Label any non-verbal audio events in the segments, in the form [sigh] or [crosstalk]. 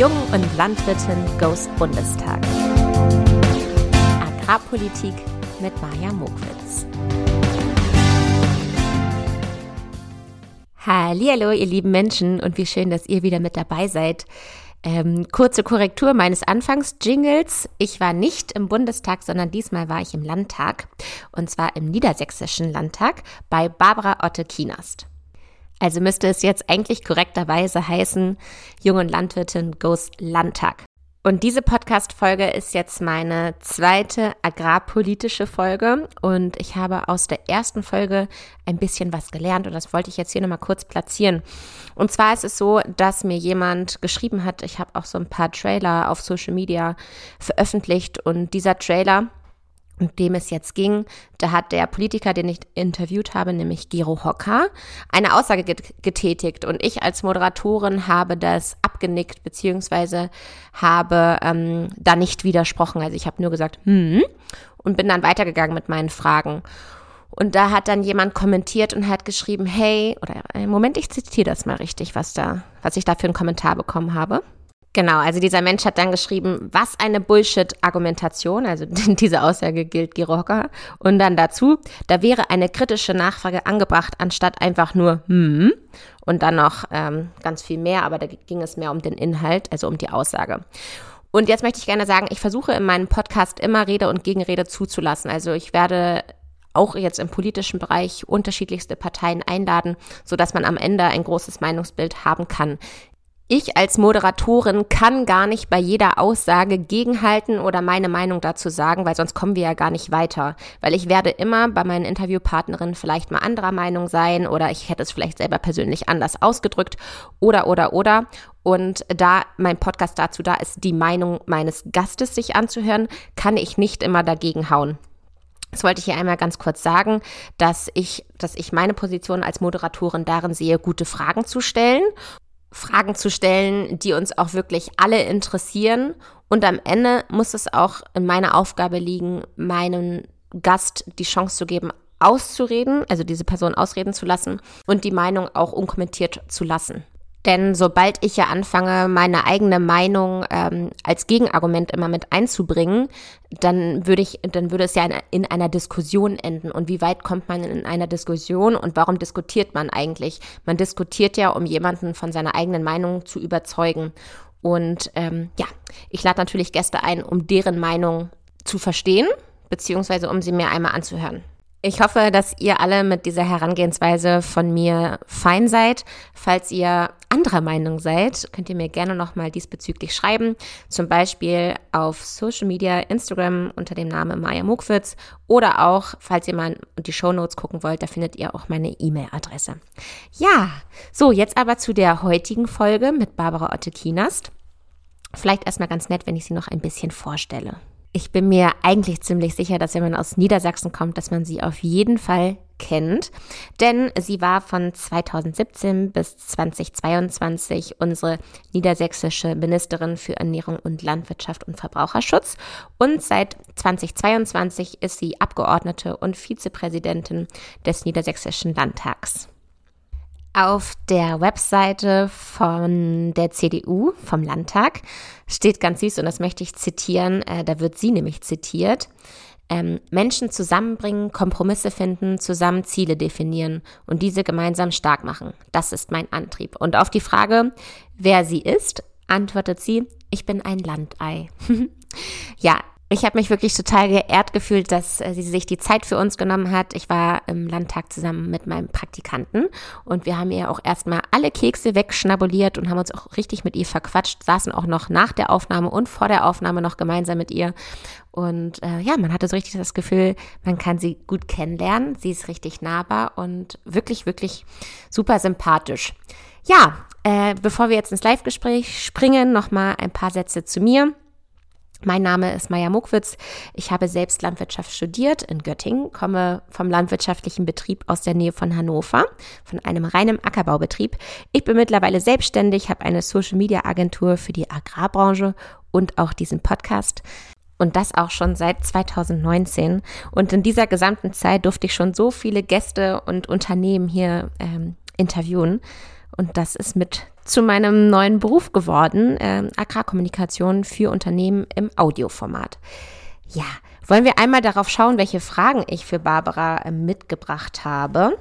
Jung und Landwirtin Goes Bundestag. Agrarpolitik mit Maja Mokwitz. Hallo, ihr lieben Menschen und wie schön, dass ihr wieder mit dabei seid. Ähm, kurze Korrektur meines Anfangs-Jingles. Ich war nicht im Bundestag, sondern diesmal war ich im Landtag. Und zwar im Niedersächsischen Landtag bei Barbara Otte-Kienast. Also müsste es jetzt eigentlich korrekterweise heißen, Junge Landwirtin goes Landtag. Und diese Podcast-Folge ist jetzt meine zweite agrarpolitische Folge und ich habe aus der ersten Folge ein bisschen was gelernt und das wollte ich jetzt hier nochmal kurz platzieren. Und zwar ist es so, dass mir jemand geschrieben hat, ich habe auch so ein paar Trailer auf Social Media veröffentlicht und dieser Trailer um dem es jetzt ging, da hat der Politiker, den ich interviewt habe, nämlich Gero Hocker, eine Aussage getätigt und ich als Moderatorin habe das abgenickt beziehungsweise habe ähm, da nicht widersprochen. Also ich habe nur gesagt, hm, und bin dann weitergegangen mit meinen Fragen. Und da hat dann jemand kommentiert und hat geschrieben, hey, oder äh, Moment, ich zitiere das mal richtig, was da, was ich da für einen Kommentar bekommen habe. Genau, also dieser Mensch hat dann geschrieben, was eine Bullshit-Argumentation, also [laughs] diese Aussage gilt Girocker. Und dann dazu, da wäre eine kritische Nachfrage angebracht, anstatt einfach nur hm und dann noch ähm, ganz viel mehr, aber da ging es mehr um den Inhalt, also um die Aussage. Und jetzt möchte ich gerne sagen, ich versuche in meinem Podcast immer Rede und Gegenrede zuzulassen. Also ich werde auch jetzt im politischen Bereich unterschiedlichste Parteien einladen, so dass man am Ende ein großes Meinungsbild haben kann ich als Moderatorin kann gar nicht bei jeder Aussage gegenhalten oder meine Meinung dazu sagen, weil sonst kommen wir ja gar nicht weiter. Weil ich werde immer bei meinen Interviewpartnerinnen vielleicht mal anderer Meinung sein oder ich hätte es vielleicht selber persönlich anders ausgedrückt oder, oder, oder. Und da mein Podcast dazu da ist, die Meinung meines Gastes sich anzuhören, kann ich nicht immer dagegen hauen. Das wollte ich hier einmal ganz kurz sagen, dass ich, dass ich meine Position als Moderatorin darin sehe, gute Fragen zu stellen Fragen zu stellen, die uns auch wirklich alle interessieren. Und am Ende muss es auch in meiner Aufgabe liegen, meinem Gast die Chance zu geben, auszureden, also diese Person ausreden zu lassen und die Meinung auch unkommentiert zu lassen. Denn sobald ich ja anfange, meine eigene Meinung ähm, als Gegenargument immer mit einzubringen, dann würde ich, dann würde es ja in, in, einer Diskussion enden. Und wie weit kommt man in einer Diskussion und warum diskutiert man eigentlich? Man diskutiert ja, um jemanden von seiner eigenen Meinung zu überzeugen. Und ähm, ja, ich lade natürlich Gäste ein, um deren Meinung zu verstehen, beziehungsweise um sie mir einmal anzuhören. Ich hoffe, dass ihr alle mit dieser Herangehensweise von mir fein seid. Falls ihr anderer Meinung seid, könnt ihr mir gerne nochmal diesbezüglich schreiben. Zum Beispiel auf Social Media, Instagram unter dem Namen Maya Mukwitz oder auch, falls ihr mal die Show Notes gucken wollt, da findet ihr auch meine E-Mail-Adresse. Ja, so, jetzt aber zu der heutigen Folge mit Barbara Otte-Kienast. Vielleicht erstmal ganz nett, wenn ich sie noch ein bisschen vorstelle. Ich bin mir eigentlich ziemlich sicher, dass wenn man aus Niedersachsen kommt, dass man sie auf jeden Fall kennt, denn sie war von 2017 bis 2022 unsere niedersächsische Ministerin für Ernährung und Landwirtschaft und Verbraucherschutz und seit 2022 ist sie Abgeordnete und Vizepräsidentin des Niedersächsischen Landtags. Auf der Webseite von der CDU, vom Landtag, steht ganz süß, und das möchte ich zitieren, äh, da wird sie nämlich zitiert, ähm, Menschen zusammenbringen, Kompromisse finden, zusammen Ziele definieren und diese gemeinsam stark machen. Das ist mein Antrieb. Und auf die Frage, wer sie ist, antwortet sie, ich bin ein Landei. [laughs] ja, ich habe mich wirklich total geehrt gefühlt, dass äh, sie sich die Zeit für uns genommen hat. Ich war im Landtag zusammen mit meinem Praktikanten und wir haben ihr auch erstmal alle Kekse wegschnabuliert und haben uns auch richtig mit ihr verquatscht, saßen auch noch nach der Aufnahme und vor der Aufnahme noch gemeinsam mit ihr. Und äh, ja, man hatte so richtig das Gefühl, man kann sie gut kennenlernen. Sie ist richtig nahbar und wirklich, wirklich super sympathisch. Ja, äh, bevor wir jetzt ins Live-Gespräch springen, nochmal ein paar Sätze zu mir. Mein Name ist Maja Muckwitz. Ich habe selbst Landwirtschaft studiert in Göttingen, komme vom landwirtschaftlichen Betrieb aus der Nähe von Hannover, von einem reinen Ackerbaubetrieb. Ich bin mittlerweile selbstständig, habe eine Social Media Agentur für die Agrarbranche und auch diesen Podcast. Und das auch schon seit 2019. Und in dieser gesamten Zeit durfte ich schon so viele Gäste und Unternehmen hier ähm, interviewen. Und das ist mit zu meinem neuen Beruf geworden, äh, Agrarkommunikation für Unternehmen im Audioformat. Ja, wollen wir einmal darauf schauen, welche Fragen ich für Barbara äh, mitgebracht habe?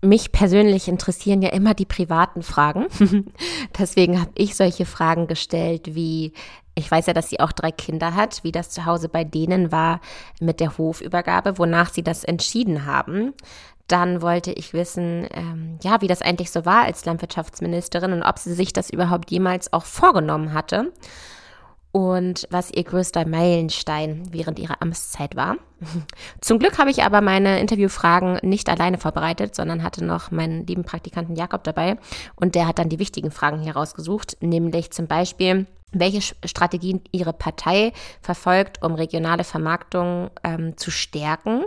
Mich persönlich interessieren ja immer die privaten Fragen. [laughs] Deswegen habe ich solche Fragen gestellt wie, ich weiß ja, dass sie auch drei Kinder hat, wie das zu Hause bei denen war mit der Hofübergabe, wonach sie das entschieden haben. Dann wollte ich wissen, ähm, ja, wie das eigentlich so war als Landwirtschaftsministerin und ob sie sich das überhaupt jemals auch vorgenommen hatte. Und was ihr größter Meilenstein während ihrer Amtszeit war. [laughs] Zum Glück habe ich aber meine Interviewfragen nicht alleine vorbereitet, sondern hatte noch meinen lieben Praktikanten Jakob dabei. Und der hat dann die wichtigen Fragen hier rausgesucht, nämlich zum Beispiel, welche Strategien ihre Partei verfolgt, um regionale Vermarktung ähm, zu stärken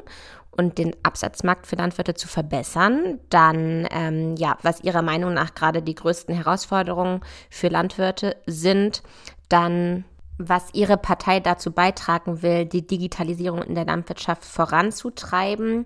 und den Absatzmarkt für Landwirte zu verbessern. Dann, ähm, ja, was Ihrer Meinung nach gerade die größten Herausforderungen für Landwirte sind. Dann was Ihre Partei dazu beitragen will, die Digitalisierung in der Landwirtschaft voranzutreiben.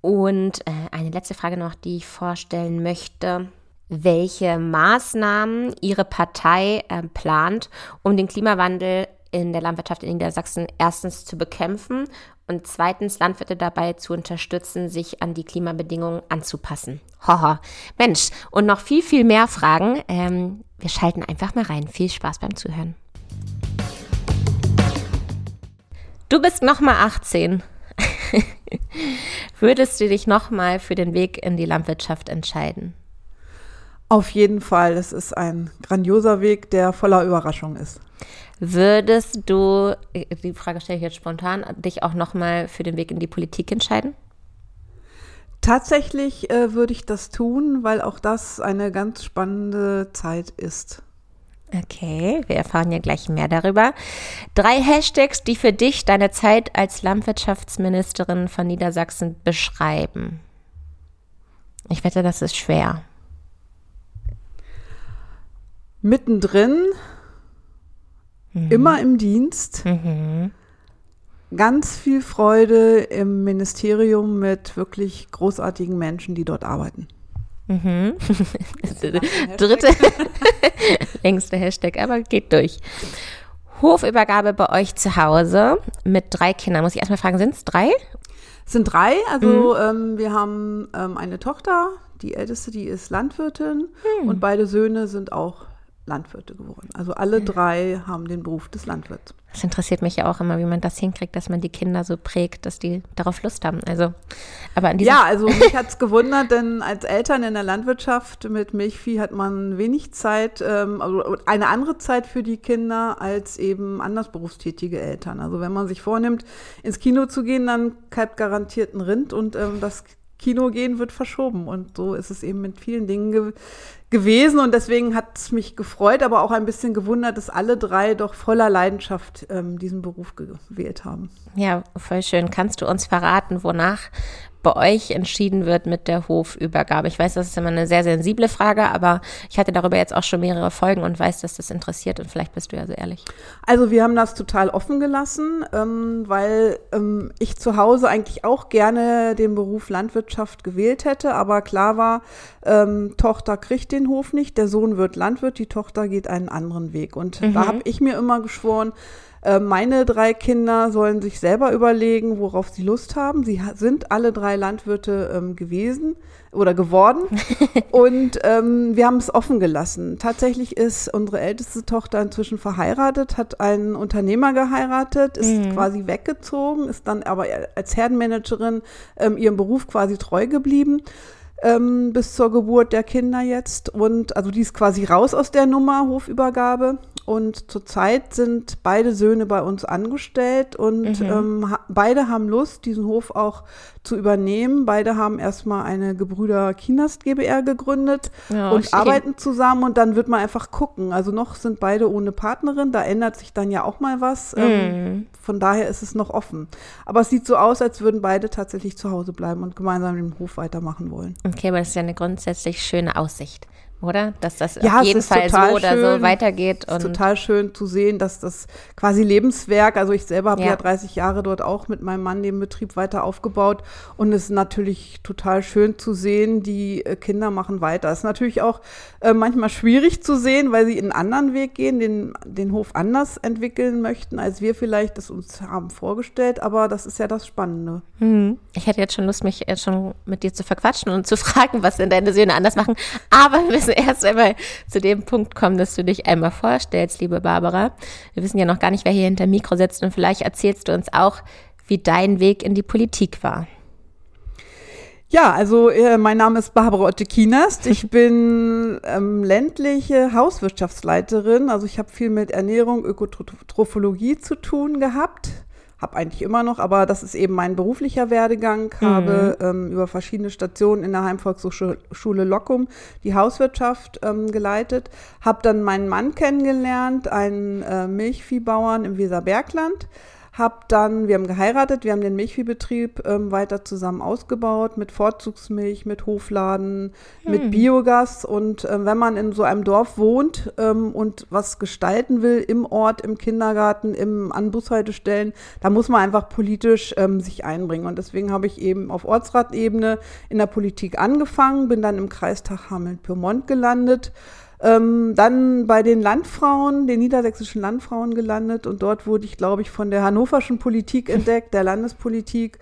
Und äh, eine letzte Frage noch, die ich vorstellen möchte. Welche Maßnahmen Ihre Partei äh, plant, um den Klimawandel in der Landwirtschaft in Niedersachsen erstens zu bekämpfen und zweitens Landwirte dabei zu unterstützen, sich an die Klimabedingungen anzupassen. Haha, Mensch, und noch viel, viel mehr Fragen. Ähm, wir schalten einfach mal rein. Viel Spaß beim Zuhören. Du bist nochmal 18. [laughs] Würdest du dich nochmal für den Weg in die Landwirtschaft entscheiden? Auf jeden Fall. Es ist ein grandioser Weg, der voller Überraschung ist. Würdest du, die Frage stelle ich jetzt spontan, dich auch nochmal für den Weg in die Politik entscheiden? Tatsächlich äh, würde ich das tun, weil auch das eine ganz spannende Zeit ist. Okay, wir erfahren ja gleich mehr darüber. Drei Hashtags, die für dich deine Zeit als Landwirtschaftsministerin von Niedersachsen beschreiben. Ich wette, das ist schwer. Mittendrin, mhm. immer im Dienst, mhm. ganz viel Freude im Ministerium mit wirklich großartigen Menschen, die dort arbeiten. Mhm. [laughs] Dritte, [laughs] längste Hashtag, aber geht durch. Hofübergabe bei euch zu Hause mit drei Kindern. Muss ich erstmal fragen, sind es drei? Es sind drei. Also mhm. ähm, wir haben ähm, eine Tochter, die älteste, die ist Landwirtin mhm. und beide Söhne sind auch Landwirte geworden. Also alle drei haben den Beruf des Landwirts. Das interessiert mich ja auch immer, wie man das hinkriegt, dass man die Kinder so prägt, dass die darauf Lust haben. Also, aber ja, also [laughs] mich hat es gewundert, denn als Eltern in der Landwirtschaft mit Milchvieh hat man wenig Zeit, ähm, also eine andere Zeit für die Kinder als eben anders berufstätige Eltern. Also wenn man sich vornimmt, ins Kino zu gehen, dann kalbt garantiert ein Rind und ähm, das Kino gehen wird verschoben. Und so ist es eben mit vielen Dingen ge gewesen und deswegen hat es mich gefreut, aber auch ein bisschen gewundert, dass alle drei doch voller Leidenschaft ähm, diesen Beruf gewählt haben. Ja, voll schön. Kannst du uns verraten, wonach bei euch entschieden wird mit der Hofübergabe? Ich weiß, das ist immer eine sehr sensible Frage, aber ich hatte darüber jetzt auch schon mehrere Folgen und weiß, dass das interessiert und vielleicht bist du ja so ehrlich. Also wir haben das total offen gelassen, ähm, weil ähm, ich zu Hause eigentlich auch gerne den Beruf Landwirtschaft gewählt hätte, aber klar war, ähm, Tochter kriegt den Hof nicht, der Sohn wird Landwirt, die Tochter geht einen anderen Weg. Und mhm. da habe ich mir immer geschworen, meine drei Kinder sollen sich selber überlegen, worauf sie Lust haben. Sie sind alle drei Landwirte ähm, gewesen oder geworden. [laughs] und ähm, wir haben es offen gelassen. Tatsächlich ist unsere älteste Tochter inzwischen verheiratet, hat einen Unternehmer geheiratet, ist mhm. quasi weggezogen, ist dann aber als Herdenmanagerin ähm, ihrem Beruf quasi treu geblieben ähm, bis zur Geburt der Kinder jetzt. Und also die ist quasi raus aus der Nummer Hofübergabe. Und zurzeit sind beide Söhne bei uns angestellt und mhm. ähm, ha beide haben Lust, diesen Hof auch zu übernehmen. Beide haben erstmal eine Gebrüder Kinast GbR gegründet ja, und schön. arbeiten zusammen und dann wird man einfach gucken. Also noch sind beide ohne Partnerin, da ändert sich dann ja auch mal was. Ähm, mhm. Ähm, von daher ist es noch offen. Aber es sieht so aus, als würden beide tatsächlich zu Hause bleiben und gemeinsam den Hof weitermachen wollen. Okay, aber ist ja eine grundsätzlich schöne Aussicht. Oder? Dass das ja, auf jeden Fall so oder schön. so weitergeht. Es ist total schön zu sehen, dass das quasi Lebenswerk, also ich selber habe ja. ja 30 Jahre dort auch mit meinem Mann den Betrieb weiter aufgebaut und es ist natürlich total schön zu sehen, die äh, Kinder machen weiter. Es ist natürlich auch äh, manchmal schwierig zu sehen, weil sie einen anderen Weg gehen, den, den Hof anders entwickeln möchten, als wir vielleicht das uns haben vorgestellt, aber das ist ja das Spannende. Mhm. Ich hätte jetzt schon Lust, mich jetzt schon mit dir zu verquatschen und zu [laughs] fragen, was denn deine Söhne anders machen, aber wir müssen [laughs] erst einmal zu dem Punkt kommen, dass du dich einmal vorstellst, liebe Barbara. Wir wissen ja noch gar nicht, wer hier hinter Mikro sitzt und vielleicht erzählst du uns auch, wie dein Weg in die Politik war. Ja, also äh, mein Name ist Barbara Ottekinast. [laughs] Ich bin ähm, ländliche Hauswirtschaftsleiterin. Also ich habe viel mit Ernährung, Ökotrophologie zu tun gehabt habe eigentlich immer noch, aber das ist eben mein beruflicher Werdegang. Mhm. Habe ähm, über verschiedene Stationen in der Heimvolkshochschule Lockum die Hauswirtschaft ähm, geleitet. Habe dann meinen Mann kennengelernt, einen äh, Milchviehbauern im Weserbergland hab dann, wir haben geheiratet, wir haben den Milchviehbetrieb ähm, weiter zusammen ausgebaut mit Vorzugsmilch, mit Hofladen, hm. mit Biogas. Und ähm, wenn man in so einem Dorf wohnt ähm, und was gestalten will im Ort, im Kindergarten, im, an Bushaltestellen, da muss man einfach politisch ähm, sich einbringen. Und deswegen habe ich eben auf Ortsratebene in der Politik angefangen, bin dann im Kreistag Hameln-Pyrmont gelandet ähm, dann bei den Landfrauen, den niedersächsischen Landfrauen gelandet und dort wurde ich, glaube ich, von der hannoverschen Politik [laughs] entdeckt, der Landespolitik.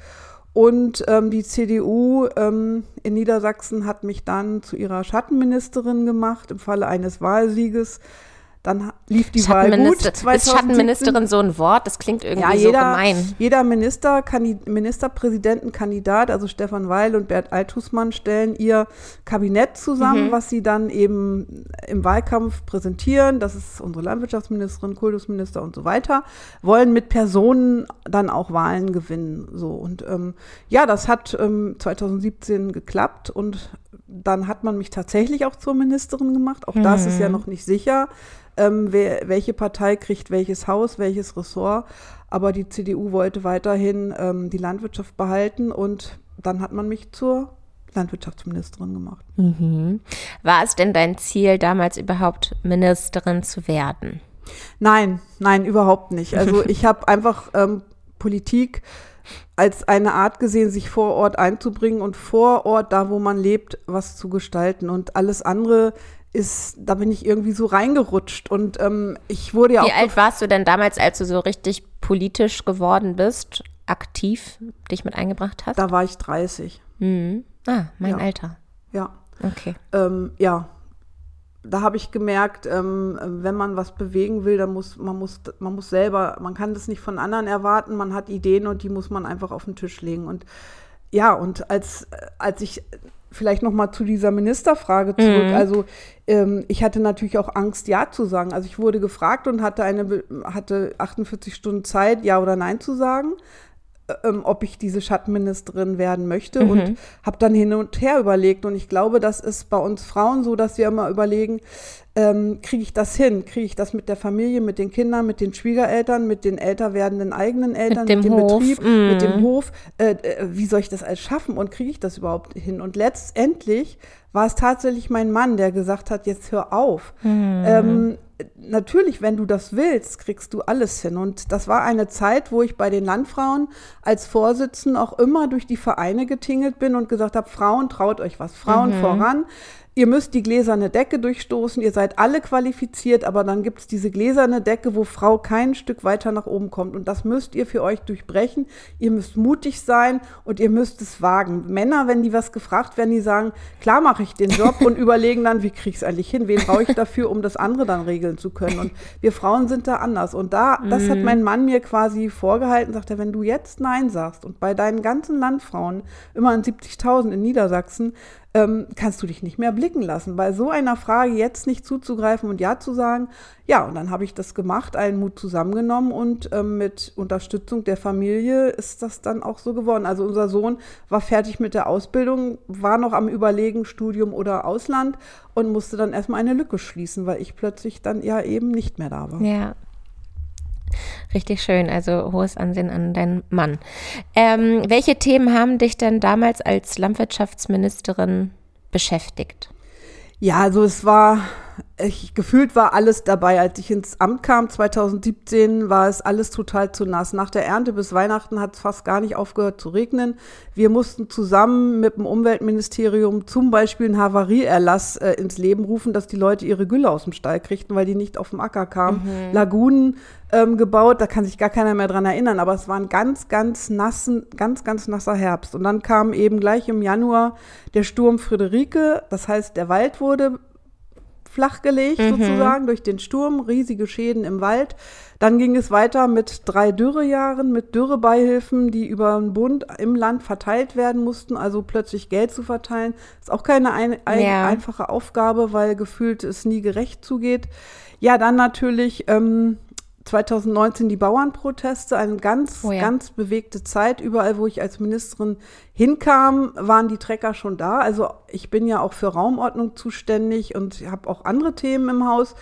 Und ähm, die CDU ähm, in Niedersachsen hat mich dann zu ihrer Schattenministerin gemacht im Falle eines Wahlsieges. Dann lief die Wahl gut. 2017. Ist Schattenministerin so ein Wort? Das klingt irgendwie ja, jeder, so gemein. Jeder Minister, Ministerpräsidentenkandidat, also Stefan Weil und Bert Althusmann, stellen ihr Kabinett zusammen, mhm. was sie dann eben im Wahlkampf präsentieren. Das ist unsere Landwirtschaftsministerin, Kultusminister und so weiter. Wollen mit Personen dann auch Wahlen gewinnen. So und ähm, ja, das hat ähm, 2017 geklappt und dann hat man mich tatsächlich auch zur Ministerin gemacht. Auch mhm. das ist ja mhm. noch nicht sicher ähm, wer, welche Partei kriegt welches Haus, welches Ressort. Aber die CDU wollte weiterhin ähm, die Landwirtschaft behalten und dann hat man mich zur Landwirtschaftsministerin gemacht. Mhm. War es denn dein Ziel, damals überhaupt Ministerin zu werden? Nein, nein, überhaupt nicht. Also [laughs] ich habe einfach ähm, Politik als eine Art gesehen, sich vor Ort einzubringen und vor Ort, da wo man lebt, was zu gestalten. Und alles andere ist, da bin ich irgendwie so reingerutscht und ähm, ich wurde ja Wie auch. Wie alt warst du denn damals, als du so richtig politisch geworden bist, aktiv dich mit eingebracht hast? Da war ich 30. Mhm. Ah, mein ja. Alter. Ja. Okay. Ähm, ja. Da habe ich gemerkt, ähm, wenn man was bewegen will, dann muss man muss man muss selber, man kann das nicht von anderen erwarten. Man hat Ideen und die muss man einfach auf den Tisch legen und ja, und als, als ich vielleicht noch mal zu dieser Ministerfrage zurück. Mhm. Also ähm, ich hatte natürlich auch Angst, ja zu sagen. Also ich wurde gefragt und hatte eine hatte 48 Stunden Zeit, ja oder nein zu sagen. Ähm, ob ich diese Schattenministerin werden möchte mhm. und habe dann hin und her überlegt. Und ich glaube, das ist bei uns Frauen so, dass wir immer überlegen, ähm, kriege ich das hin? Kriege ich das mit der Familie, mit den Kindern, mit den Schwiegereltern, mit den älter werdenden eigenen Eltern, mit dem, mit dem Hof. Betrieb, mm. mit dem mhm. Hof? Äh, äh, wie soll ich das alles schaffen und kriege ich das überhaupt hin? Und letztendlich war es tatsächlich mein Mann, der gesagt hat, jetzt hör auf. Mm. Ähm, natürlich, wenn du das willst, kriegst du alles hin. Und das war eine Zeit, wo ich bei den Landfrauen als Vorsitzende auch immer durch die Vereine getingelt bin und gesagt habe, Frauen, traut euch was, Frauen mhm. voran. Ihr müsst die gläserne Decke durchstoßen, ihr seid alle qualifiziert, aber dann gibt es diese gläserne Decke, wo Frau kein Stück weiter nach oben kommt. Und das müsst ihr für euch durchbrechen. Ihr müsst mutig sein und ihr müsst es wagen. Männer, wenn die was gefragt werden, die sagen, klar mache ich den Job und [laughs] überlegen dann, wie kriege ich es eigentlich hin? Wen brauche ich dafür, um das andere dann regeln zu können? Und wir Frauen sind da anders. Und da, das mhm. hat mein Mann mir quasi vorgehalten, sagt er, wenn du jetzt Nein sagst und bei deinen ganzen Landfrauen, immer an 70.000 in Niedersachsen, ähm, kannst du dich nicht mehr blicken lassen. Bei so einer Frage jetzt nicht zuzugreifen und Ja zu sagen, ja, und dann habe ich das gemacht, allen Mut zusammengenommen und ähm, mit Unterstützung der Familie ist das dann auch so geworden. Also unser Sohn war fertig mit der Ausbildung, war noch am Überlegen, Studium oder Ausland und musste dann erstmal eine Lücke schließen, weil ich plötzlich dann ja eben nicht mehr da war. Ja, Richtig schön, also hohes Ansehen an deinen Mann. Ähm, welche Themen haben dich denn damals als Landwirtschaftsministerin beschäftigt? Ja, also es war, ich, gefühlt war alles dabei. Als ich ins Amt kam, 2017, war es alles total zu nass. Nach der Ernte bis Weihnachten hat es fast gar nicht aufgehört zu regnen. Wir mussten zusammen mit dem Umweltministerium zum Beispiel einen Havarieerlass äh, ins Leben rufen, dass die Leute ihre Gülle aus dem Stall kriegten, weil die nicht auf dem Acker kamen. Mhm. Lagunen ähm, gebaut, da kann sich gar keiner mehr dran erinnern, aber es war ein ganz, ganz nassen, ganz, ganz nasser Herbst. Und dann kam eben gleich im Januar der Sturm Friederike, das heißt, der Wald wurde flachgelegt mhm. sozusagen durch den Sturm, riesige Schäden im Wald. Dann ging es weiter mit drei Dürrejahren, mit Dürrebeihilfen, die über den Bund im Land verteilt werden mussten. Also plötzlich Geld zu verteilen, ist auch keine ein, ein, ja. einfache Aufgabe, weil gefühlt es nie gerecht zugeht. Ja, dann natürlich ähm, 2019 die Bauernproteste, eine ganz, oh ja. ganz bewegte Zeit. Überall, wo ich als Ministerin hinkam, waren die Trecker schon da. Also ich bin ja auch für Raumordnung zuständig und habe auch andere Themen im Haus.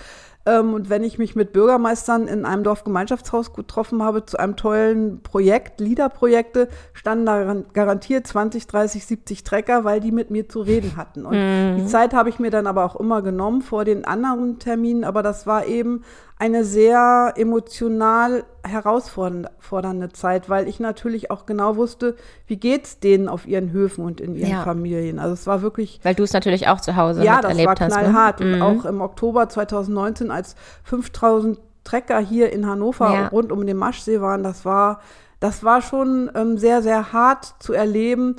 Ähm, und wenn ich mich mit Bürgermeistern in einem Dorfgemeinschaftshaus getroffen habe zu einem tollen Projekt, LIDA-Projekte, standen da garantiert 20, 30, 70 Trecker, weil die mit mir zu reden hatten. Und mhm. die Zeit habe ich mir dann aber auch immer genommen vor den anderen Terminen. Aber das war eben eine sehr emotional herausfordernde Zeit, weil ich natürlich auch genau wusste, wie geht's denen auf ihren Höfen und in ihren ja. Familien. Also es war wirklich. Weil du es natürlich auch zu Hause ja, erlebt hast. Ja, das war knallhart. Ne? Und mhm. auch im Oktober 2019, als 5000 Trecker hier in Hannover ja. rund um den Maschsee waren, das war, das war schon ähm, sehr, sehr hart zu erleben,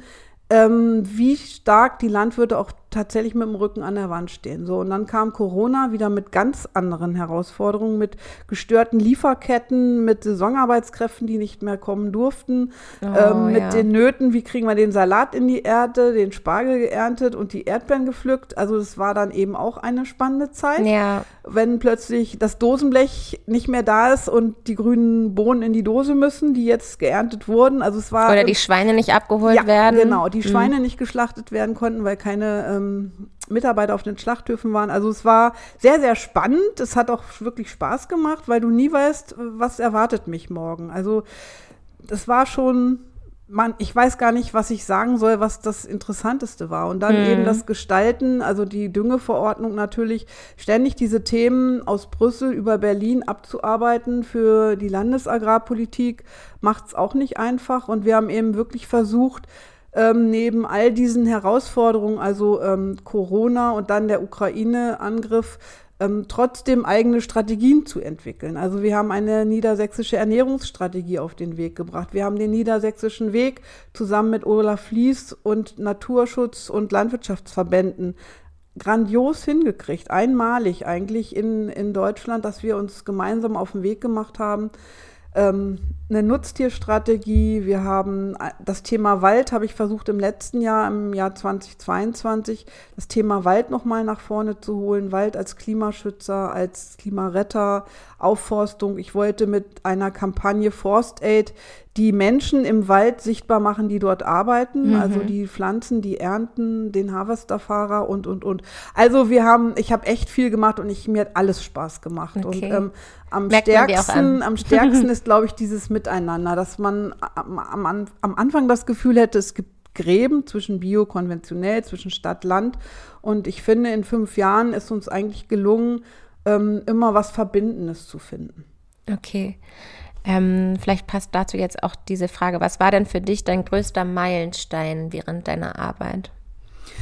ähm, wie stark die Landwirte auch tatsächlich mit dem Rücken an der Wand stehen. So, und dann kam Corona wieder mit ganz anderen Herausforderungen, mit gestörten Lieferketten, mit Saisonarbeitskräften, die nicht mehr kommen durften, oh, ähm, mit ja. den Nöten, wie kriegen wir den Salat in die Erde, den Spargel geerntet und die Erdbeeren gepflückt. Also es war dann eben auch eine spannende Zeit. Ja. Wenn plötzlich das Dosenblech nicht mehr da ist und die grünen Bohnen in die Dose müssen, die jetzt geerntet wurden. Also es war. Oder die Schweine nicht abgeholt ja, werden. Genau, die Schweine mhm. nicht geschlachtet werden konnten, weil keine ähm, Mitarbeiter auf den Schlachthöfen waren. Also es war sehr, sehr spannend. Es hat auch wirklich Spaß gemacht, weil du nie weißt, was erwartet mich morgen. Also das war schon, man, ich weiß gar nicht, was ich sagen soll, was das Interessanteste war. Und dann mhm. eben das Gestalten, also die Düngeverordnung natürlich, ständig diese Themen aus Brüssel über Berlin abzuarbeiten für die Landesagrarpolitik, macht es auch nicht einfach. Und wir haben eben wirklich versucht, ähm, neben all diesen Herausforderungen, also ähm, Corona und dann der Ukraine-Angriff, ähm, trotzdem eigene Strategien zu entwickeln. Also wir haben eine niedersächsische Ernährungsstrategie auf den Weg gebracht. Wir haben den niedersächsischen Weg zusammen mit Olaf Fließ und Naturschutz und Landwirtschaftsverbänden grandios hingekriegt, einmalig eigentlich in, in Deutschland, dass wir uns gemeinsam auf den Weg gemacht haben, ähm, eine Nutztierstrategie. Wir haben äh, das Thema Wald, habe ich versucht im letzten Jahr, im Jahr 2022, das Thema Wald nochmal nach vorne zu holen. Wald als Klimaschützer, als Klimaretter, Aufforstung. Ich wollte mit einer Kampagne Forst Aid die Menschen im Wald sichtbar machen, die dort arbeiten, mhm. also die Pflanzen, die ernten, den Harvesterfahrer und, und, und. Also wir haben, ich habe echt viel gemacht und ich, mir hat alles Spaß gemacht. Okay. Und ähm, am Merkt stärksten, am stärksten [laughs] ist, glaube ich, dieses Miteinander, dass man am, am, am Anfang das Gefühl hätte, es gibt Gräben zwischen Bio, konventionell, zwischen Stadt, Land. Und ich finde, in fünf Jahren ist uns eigentlich gelungen, ähm, immer was Verbindendes zu finden. Okay. Ähm, vielleicht passt dazu jetzt auch diese Frage. Was war denn für dich dein größter Meilenstein während deiner Arbeit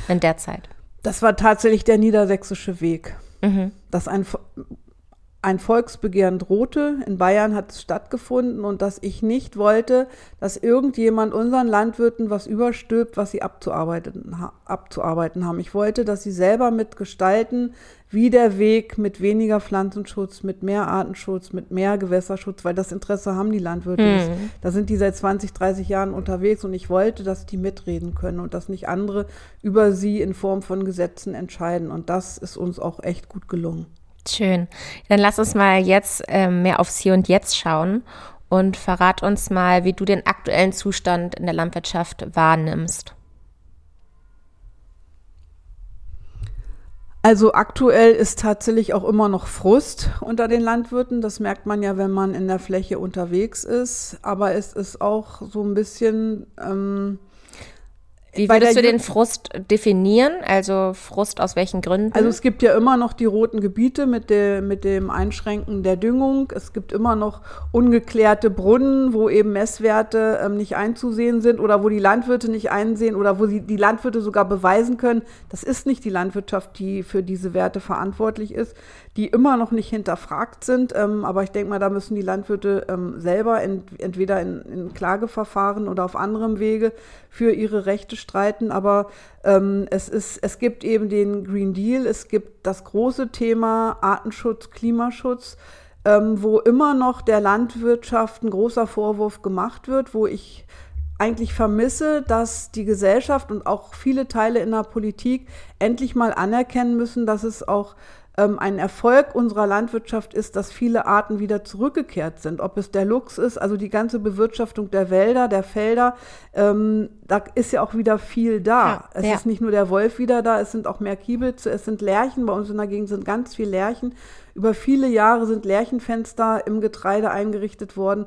in der Zeit? Das war tatsächlich der niedersächsische Weg. Mhm. Dass ein, ein Volksbegehren drohte. In Bayern hat es stattgefunden und dass ich nicht wollte, dass irgendjemand unseren Landwirten was überstülpt, was sie abzuarbeiten, abzuarbeiten haben. Ich wollte, dass sie selber mitgestalten, wie der Weg mit weniger Pflanzenschutz, mit mehr Artenschutz, mit mehr Gewässerschutz, weil das Interesse haben die Landwirte mhm. nicht. Da sind die seit 20, 30 Jahren unterwegs und ich wollte, dass die mitreden können und dass nicht andere über sie in Form von Gesetzen entscheiden. Und das ist uns auch echt gut gelungen. Schön. Dann lass uns mal jetzt äh, mehr aufs Hier und Jetzt schauen und verrat uns mal, wie du den aktuellen Zustand in der Landwirtschaft wahrnimmst. Also aktuell ist tatsächlich auch immer noch Frust unter den Landwirten. Das merkt man ja, wenn man in der Fläche unterwegs ist. Aber es ist auch so ein bisschen, ähm, Wie würdest du den Frust definieren? Also Frust aus welchen Gründen? Also es gibt ja immer noch die roten Gebiete mit, der, mit dem Einschränken der Düngung. Es gibt immer noch ungeklärte Brunnen, wo eben Messwerte ähm, nicht einzusehen sind oder wo die Landwirte nicht einsehen oder wo sie die Landwirte sogar beweisen können, das ist nicht die Landwirtschaft, die für diese Werte verantwortlich ist, die immer noch nicht hinterfragt sind. Ähm, aber ich denke mal, da müssen die Landwirte ähm, selber ent entweder in, in Klageverfahren oder auf anderem Wege für ihre Rechte streiten, aber ähm, es, ist, es gibt eben den Green Deal, es gibt das große Thema Artenschutz, Klimaschutz, ähm, wo immer noch der Landwirtschaft ein großer Vorwurf gemacht wird, wo ich eigentlich vermisse, dass die Gesellschaft und auch viele Teile in der Politik endlich mal anerkennen müssen, dass es auch ähm, ein Erfolg unserer Landwirtschaft ist, dass viele Arten wieder zurückgekehrt sind. Ob es der Luchs ist, also die ganze Bewirtschaftung der Wälder, der Felder, ähm, da ist ja auch wieder viel da. Ja, es ja. ist nicht nur der Wolf wieder da, es sind auch mehr Kiebitze, es sind Lärchen. Bei uns in der Gegend sind ganz viele Lärchen. Über viele Jahre sind Lärchenfenster im Getreide eingerichtet worden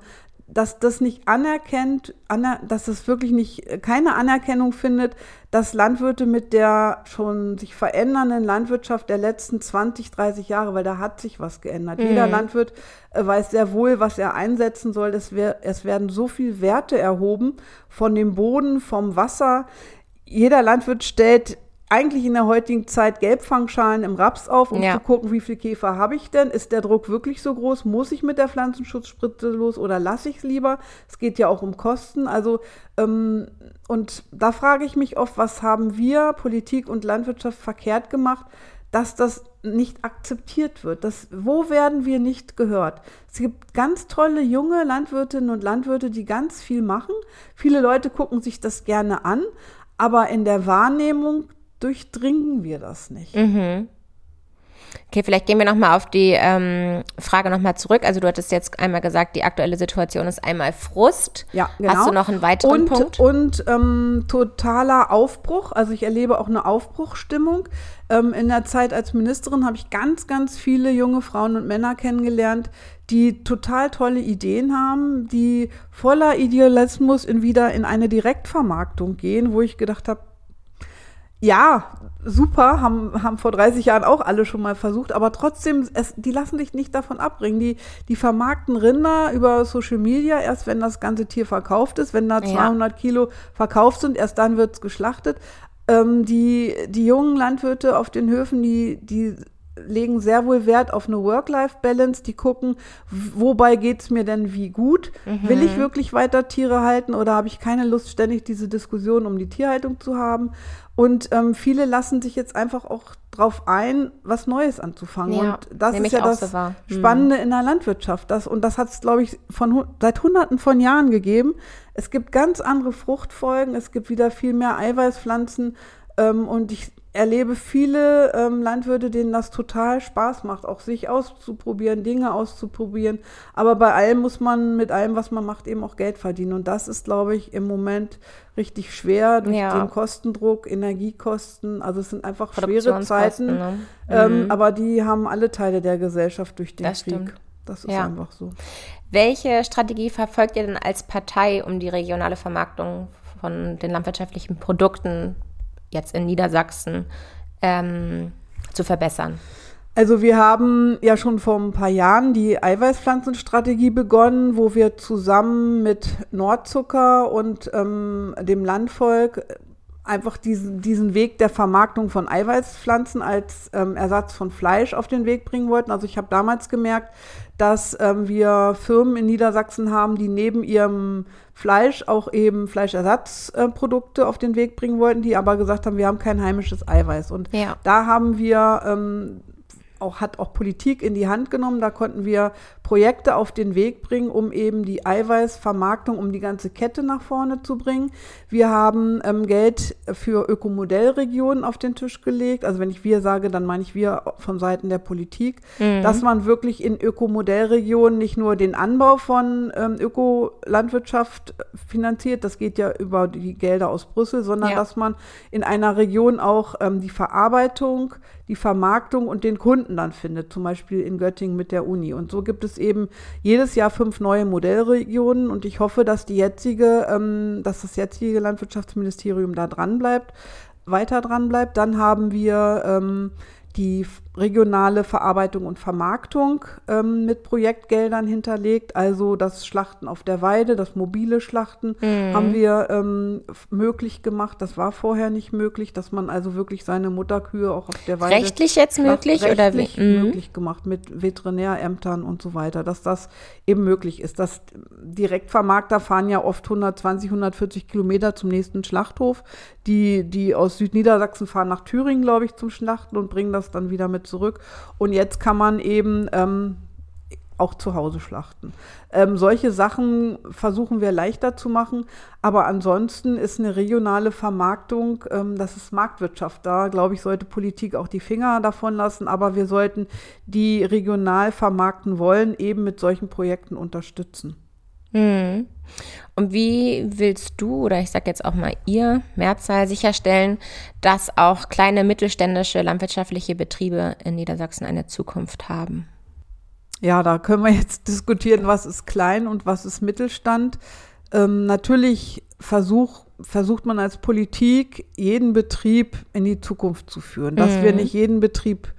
dass das nicht anerkennt, aner, dass es wirklich nicht keine Anerkennung findet, dass Landwirte mit der schon sich verändernden Landwirtschaft der letzten 20, 30 Jahre, weil da hat sich was geändert. Mhm. Jeder Landwirt äh, weiß sehr wohl, was er einsetzen soll. Es, wär, es werden so viel Werte erhoben von dem Boden, vom Wasser. Jeder Landwirt stellt eigentlich in der heutigen Zeit Gelbfangschalen im Raps auf, um ja. zu gucken, wie viel Käfer habe ich denn? Ist der Druck wirklich so groß? Muss ich mit der Pflanzenschutzspritze los oder lasse ich es lieber? Es geht ja auch um Kosten. Also, ähm, und da frage ich mich oft, was haben wir, Politik und Landwirtschaft, verkehrt gemacht, dass das nicht akzeptiert wird. Das, wo werden wir nicht gehört? Es gibt ganz tolle junge Landwirtinnen und Landwirte, die ganz viel machen. Viele Leute gucken sich das gerne an, aber in der Wahrnehmung durchdringen wir das nicht. Mhm. Okay, vielleicht gehen wir nochmal auf die ähm, Frage nochmal zurück. Also du hattest jetzt einmal gesagt, die aktuelle Situation ist einmal Frust. Ja, genau. Hast du noch einen weiteren und, Punkt? Und ähm, totaler Aufbruch. Also ich erlebe auch eine Aufbruchstimmung. Ähm, in der Zeit als Ministerin habe ich ganz, ganz viele junge Frauen und Männer kennengelernt, die total tolle Ideen haben, die voller Idealismus in wieder in eine Direktvermarktung gehen, wo ich gedacht habe, ja, super, haben, haben vor 30 Jahren auch alle schon mal versucht, aber trotzdem, es, die lassen sich nicht davon abbringen. Die, die vermarkten Rinder über Social Media, erst wenn das ganze Tier verkauft ist, wenn da 200 ja. Kilo verkauft sind, erst dann wird es geschlachtet. Ähm, die, die jungen Landwirte auf den Höfen, die, die legen sehr wohl Wert auf eine Work-Life-Balance. Die gucken, wobei geht es mir denn wie gut? Mhm. Will ich wirklich weiter Tiere halten oder habe ich keine Lust, ständig diese Diskussion um die Tierhaltung zu haben? Und ähm, viele lassen sich jetzt einfach auch drauf ein, was Neues anzufangen. Ja, und das ist ja das so mhm. Spannende in der Landwirtschaft. Das, und das hat es, glaube ich, von, seit Hunderten von Jahren gegeben. Es gibt ganz andere Fruchtfolgen, es gibt wieder viel mehr Eiweißpflanzen. Ähm, und ich erlebe viele ähm, Landwirte, denen das total Spaß macht, auch sich auszuprobieren, Dinge auszuprobieren. Aber bei allem muss man mit allem, was man macht, eben auch Geld verdienen. Und das ist, glaube ich, im Moment richtig schwer durch ja. den Kostendruck, Energiekosten. Also es sind einfach schwere Zeiten. Ne? Ähm, mhm. Aber die haben alle Teile der Gesellschaft durch den das Krieg. Stimmt. Das ist ja. einfach so. Welche Strategie verfolgt ihr denn als Partei, um die regionale Vermarktung von den landwirtschaftlichen Produkten jetzt in Niedersachsen ähm, zu verbessern? Also wir haben ja schon vor ein paar Jahren die Eiweißpflanzenstrategie begonnen, wo wir zusammen mit Nordzucker und ähm, dem Landvolk einfach diesen, diesen Weg der Vermarktung von Eiweißpflanzen als ähm, Ersatz von Fleisch auf den Weg bringen wollten. Also ich habe damals gemerkt, dass ähm, wir Firmen in Niedersachsen haben, die neben ihrem Fleisch auch eben Fleischersatzprodukte äh, auf den Weg bringen wollten, die aber gesagt haben, wir haben kein heimisches Eiweiß. Und ja. da haben wir ähm, auch, hat auch Politik in die Hand genommen. Da konnten wir Projekte auf den Weg bringen, um eben die Eiweißvermarktung, um die ganze Kette nach vorne zu bringen. Wir haben ähm, Geld für Ökomodellregionen auf den Tisch gelegt. Also wenn ich wir sage, dann meine ich wir von Seiten der Politik, mhm. dass man wirklich in Ökomodellregionen nicht nur den Anbau von ähm, Ökolandwirtschaft finanziert, das geht ja über die Gelder aus Brüssel, sondern ja. dass man in einer Region auch ähm, die Verarbeitung, die Vermarktung und den Kunden dann findet, zum Beispiel in Göttingen mit der Uni. Und so gibt es eben jedes Jahr fünf neue Modellregionen und ich hoffe, dass die jetzige, ähm, dass das jetzige Landwirtschaftsministerium da dran bleibt, weiter dran bleibt. Dann haben wir ähm, die regionale Verarbeitung und Vermarktung ähm, mit Projektgeldern hinterlegt. Also das Schlachten auf der Weide, das mobile Schlachten mhm. haben wir ähm, möglich gemacht. Das war vorher nicht möglich, dass man also wirklich seine Mutterkühe auch auf der Weide. Rechtlich jetzt möglich rechtlich oder wie? Mhm. möglich gemacht mit Veterinärämtern und so weiter, dass das eben möglich ist. Das Direktvermarkter fahren ja oft 120, 140 Kilometer zum nächsten Schlachthof. Die, die aus Südniedersachsen fahren nach Thüringen, glaube ich, zum Schlachten und bringen das dann wieder mit zurück. Und jetzt kann man eben ähm, auch zu Hause schlachten. Ähm, solche Sachen versuchen wir leichter zu machen, aber ansonsten ist eine regionale Vermarktung, ähm, das ist Marktwirtschaft. Da, glaube ich, sollte Politik auch die Finger davon lassen, aber wir sollten die regional vermarkten wollen, eben mit solchen Projekten unterstützen. Hm. Und wie willst du oder ich sage jetzt auch mal ihr, Mehrzahl, sicherstellen, dass auch kleine mittelständische landwirtschaftliche Betriebe in Niedersachsen eine Zukunft haben? Ja, da können wir jetzt [laughs] diskutieren, was ist klein und was ist Mittelstand. Ähm, natürlich versuch, versucht man als Politik, jeden Betrieb in die Zukunft zu führen. Dass mhm. wir nicht jeden Betrieb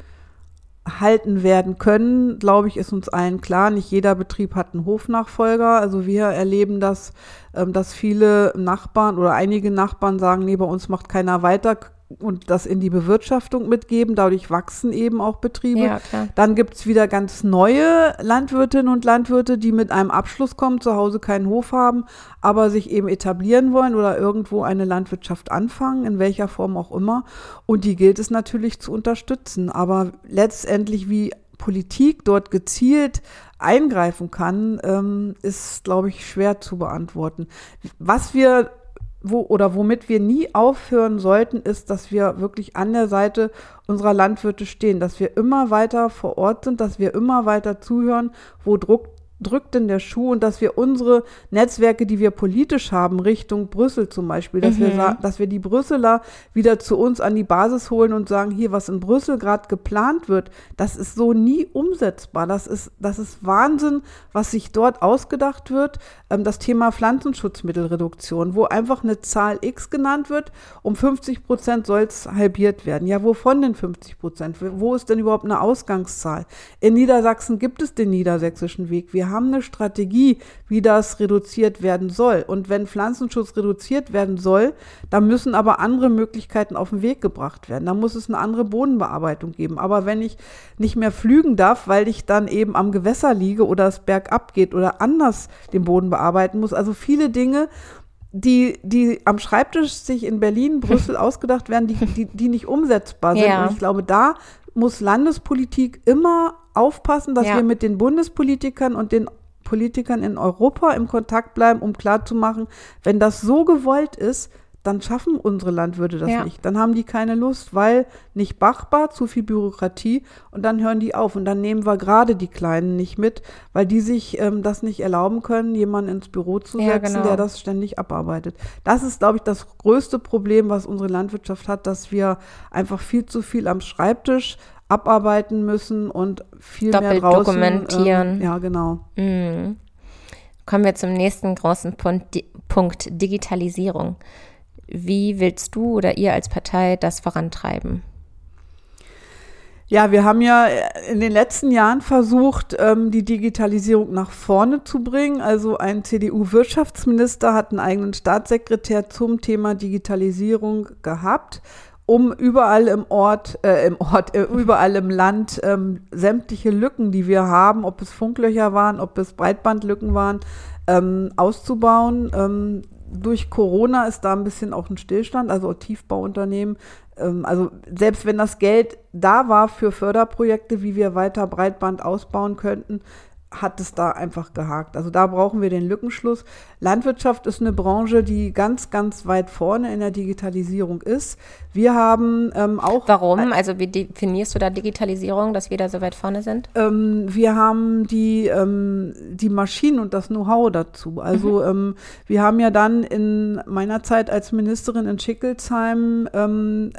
halten werden können, glaube ich, ist uns allen klar. Nicht jeder Betrieb hat einen Hofnachfolger. Also wir erleben das, ähm, dass viele Nachbarn oder einige Nachbarn sagen, nee, bei uns macht keiner weiter, und das in die Bewirtschaftung mitgeben. Dadurch wachsen eben auch Betriebe. Ja, Dann gibt's wieder ganz neue Landwirtinnen und Landwirte, die mit einem Abschluss kommen, zu Hause keinen Hof haben, aber sich eben etablieren wollen oder irgendwo eine Landwirtschaft anfangen, in welcher Form auch immer. Und die gilt es natürlich zu unterstützen. Aber letztendlich, wie Politik dort gezielt eingreifen kann, ähm, ist, glaube ich, schwer zu beantworten. Was wir wo oder womit wir nie aufhören sollten, ist, dass wir wirklich an der Seite unserer Landwirte stehen, dass wir immer weiter vor Ort sind, dass wir immer weiter zuhören, wo Druck drückt denn der Schuh und dass wir unsere Netzwerke, die wir politisch haben, Richtung Brüssel zum Beispiel, dass, mhm. wir, dass wir die Brüsseler wieder zu uns an die Basis holen und sagen, hier, was in Brüssel gerade geplant wird, das ist so nie umsetzbar. Das ist, das ist Wahnsinn, was sich dort ausgedacht wird. Ähm, das Thema Pflanzenschutzmittelreduktion, wo einfach eine Zahl X genannt wird, um 50 Prozent soll es halbiert werden. Ja, wovon denn 50 Prozent? Wo ist denn überhaupt eine Ausgangszahl? In Niedersachsen gibt es den niedersächsischen Weg. Wir haben eine Strategie, wie das reduziert werden soll. Und wenn Pflanzenschutz reduziert werden soll, dann müssen aber andere Möglichkeiten auf den Weg gebracht werden. Da muss es eine andere Bodenbearbeitung geben. Aber wenn ich nicht mehr flügen darf, weil ich dann eben am Gewässer liege oder es bergab geht oder anders den Boden bearbeiten muss, also viele Dinge, die, die am Schreibtisch sich in Berlin, Brüssel [laughs] ausgedacht werden, die, die, die nicht umsetzbar sind. Ja. Und ich glaube, da muss Landespolitik immer aufpassen, dass ja. wir mit den Bundespolitikern und den Politikern in Europa im Kontakt bleiben, um klarzumachen, wenn das so gewollt ist, dann schaffen unsere Landwirte das ja. nicht. Dann haben die keine Lust, weil nicht machbar, zu viel Bürokratie und dann hören die auf. Und dann nehmen wir gerade die Kleinen nicht mit, weil die sich ähm, das nicht erlauben können, jemanden ins Büro zu ja, setzen, genau. der das ständig abarbeitet. Das ist, glaube ich, das größte Problem, was unsere Landwirtschaft hat, dass wir einfach viel zu viel am Schreibtisch abarbeiten müssen und viel Doppelt mehr draußen. dokumentieren. Ähm, ja, genau. Mhm. Kommen wir zum nächsten großen Punkt, Punkt Digitalisierung. Wie willst du oder ihr als Partei das vorantreiben? Ja, wir haben ja in den letzten Jahren versucht, ähm, die Digitalisierung nach vorne zu bringen. Also ein CDU-Wirtschaftsminister hat einen eigenen Staatssekretär zum Thema Digitalisierung gehabt um überall im Ort, äh, im Ort, äh, überall im Land ähm, sämtliche Lücken, die wir haben, ob es Funklöcher waren, ob es Breitbandlücken waren, ähm, auszubauen. Ähm, durch Corona ist da ein bisschen auch ein Stillstand, also Tiefbauunternehmen. Ähm, also selbst wenn das Geld da war für Förderprojekte, wie wir weiter Breitband ausbauen könnten, hat es da einfach gehakt. Also da brauchen wir den Lückenschluss. Landwirtschaft ist eine Branche, die ganz, ganz weit vorne in der Digitalisierung ist. Wir haben ähm, auch. Warum? Also wie definierst du da Digitalisierung, dass wir da so weit vorne sind? Ähm, wir haben die, ähm, die Maschinen und das Know-how dazu. Also mhm. Ähm, wir haben ja dann in meiner Zeit als Ministerin in Schickelsheim ähm,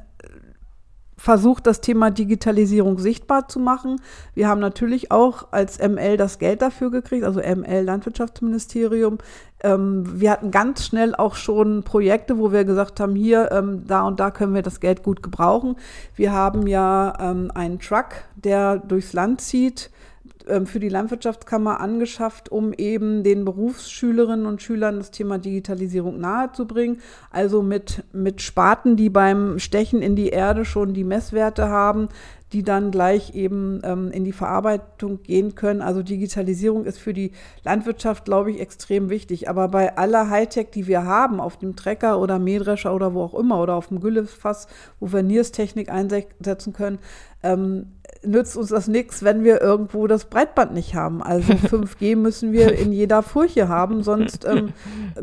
versucht, das Thema Digitalisierung sichtbar zu machen. Wir haben natürlich auch als ML das Geld dafür gekriegt, also ML Landwirtschaftsministerium. Ähm, wir hatten ganz schnell auch schon Projekte, wo wir gesagt haben, hier, ähm, da und da können wir das Geld gut gebrauchen. Wir haben ja ähm, einen Truck, der durchs Land zieht für die Landwirtschaftskammer angeschafft, um eben den Berufsschülerinnen und Schülern das Thema Digitalisierung nahezubringen. Also mit, mit Spaten, die beim Stechen in die Erde schon die Messwerte haben, die dann gleich eben ähm, in die Verarbeitung gehen können. Also Digitalisierung ist für die Landwirtschaft, glaube ich, extrem wichtig. Aber bei aller Hightech, die wir haben, auf dem Trecker oder Mähdrescher oder wo auch immer oder auf dem Güllefass, wo wir Nierstechnik einsetzen können, ähm, nützt uns das nichts, wenn wir irgendwo das Breitband nicht haben. Also [laughs] 5G müssen wir in jeder Furche haben, sonst ähm,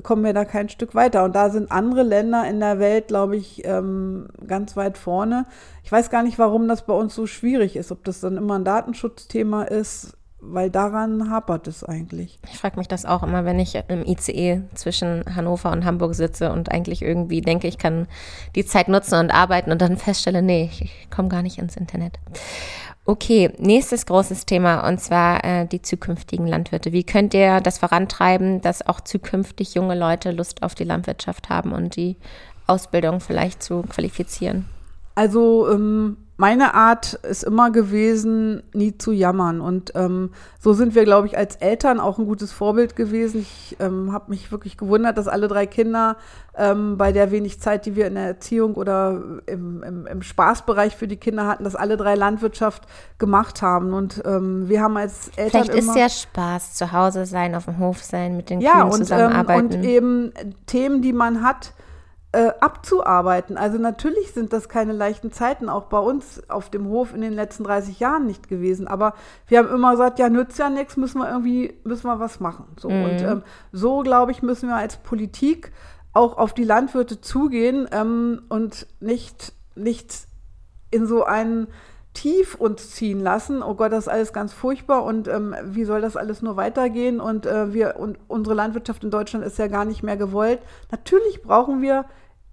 kommen wir da kein Stück weiter. Und da sind andere Länder in der Welt, glaube ich, ähm, ganz weit vorne. Ich weiß gar nicht, warum das bei uns so schwierig ist, ob das dann immer ein Datenschutzthema ist weil daran hapert es eigentlich. Ich frage mich das auch immer, wenn ich im ICE zwischen Hannover und Hamburg sitze und eigentlich irgendwie denke, ich kann die Zeit nutzen und arbeiten und dann feststelle, nee, ich komme gar nicht ins Internet. Okay, nächstes großes Thema und zwar äh, die zukünftigen Landwirte. Wie könnt ihr das vorantreiben, dass auch zukünftig junge Leute Lust auf die Landwirtschaft haben und die Ausbildung vielleicht zu qualifizieren? Also ähm, meine Art ist immer gewesen, nie zu jammern. Und ähm, so sind wir, glaube ich, als Eltern auch ein gutes Vorbild gewesen. Ich ähm, habe mich wirklich gewundert, dass alle drei Kinder ähm, bei der wenig Zeit, die wir in der Erziehung oder im, im, im Spaßbereich für die Kinder hatten, dass alle drei Landwirtschaft gemacht haben. Und ähm, wir haben als Eltern. Vielleicht ist ja Spaß, zu Hause sein, auf dem Hof sein, mit den ja, Kühen zusammenarbeiten. Ja, und, und eben Themen, die man hat, äh, abzuarbeiten. Also natürlich sind das keine leichten Zeiten, auch bei uns auf dem Hof in den letzten 30 Jahren nicht gewesen. Aber wir haben immer gesagt, ja, nützt ja nichts, müssen wir irgendwie, müssen wir was machen. So. Mhm. Und ähm, so, glaube ich, müssen wir als Politik auch auf die Landwirte zugehen ähm, und nicht, nicht in so einen tief uns ziehen lassen. Oh Gott, das ist alles ganz furchtbar und ähm, wie soll das alles nur weitergehen? Und äh, wir und unsere Landwirtschaft in Deutschland ist ja gar nicht mehr gewollt. Natürlich brauchen wir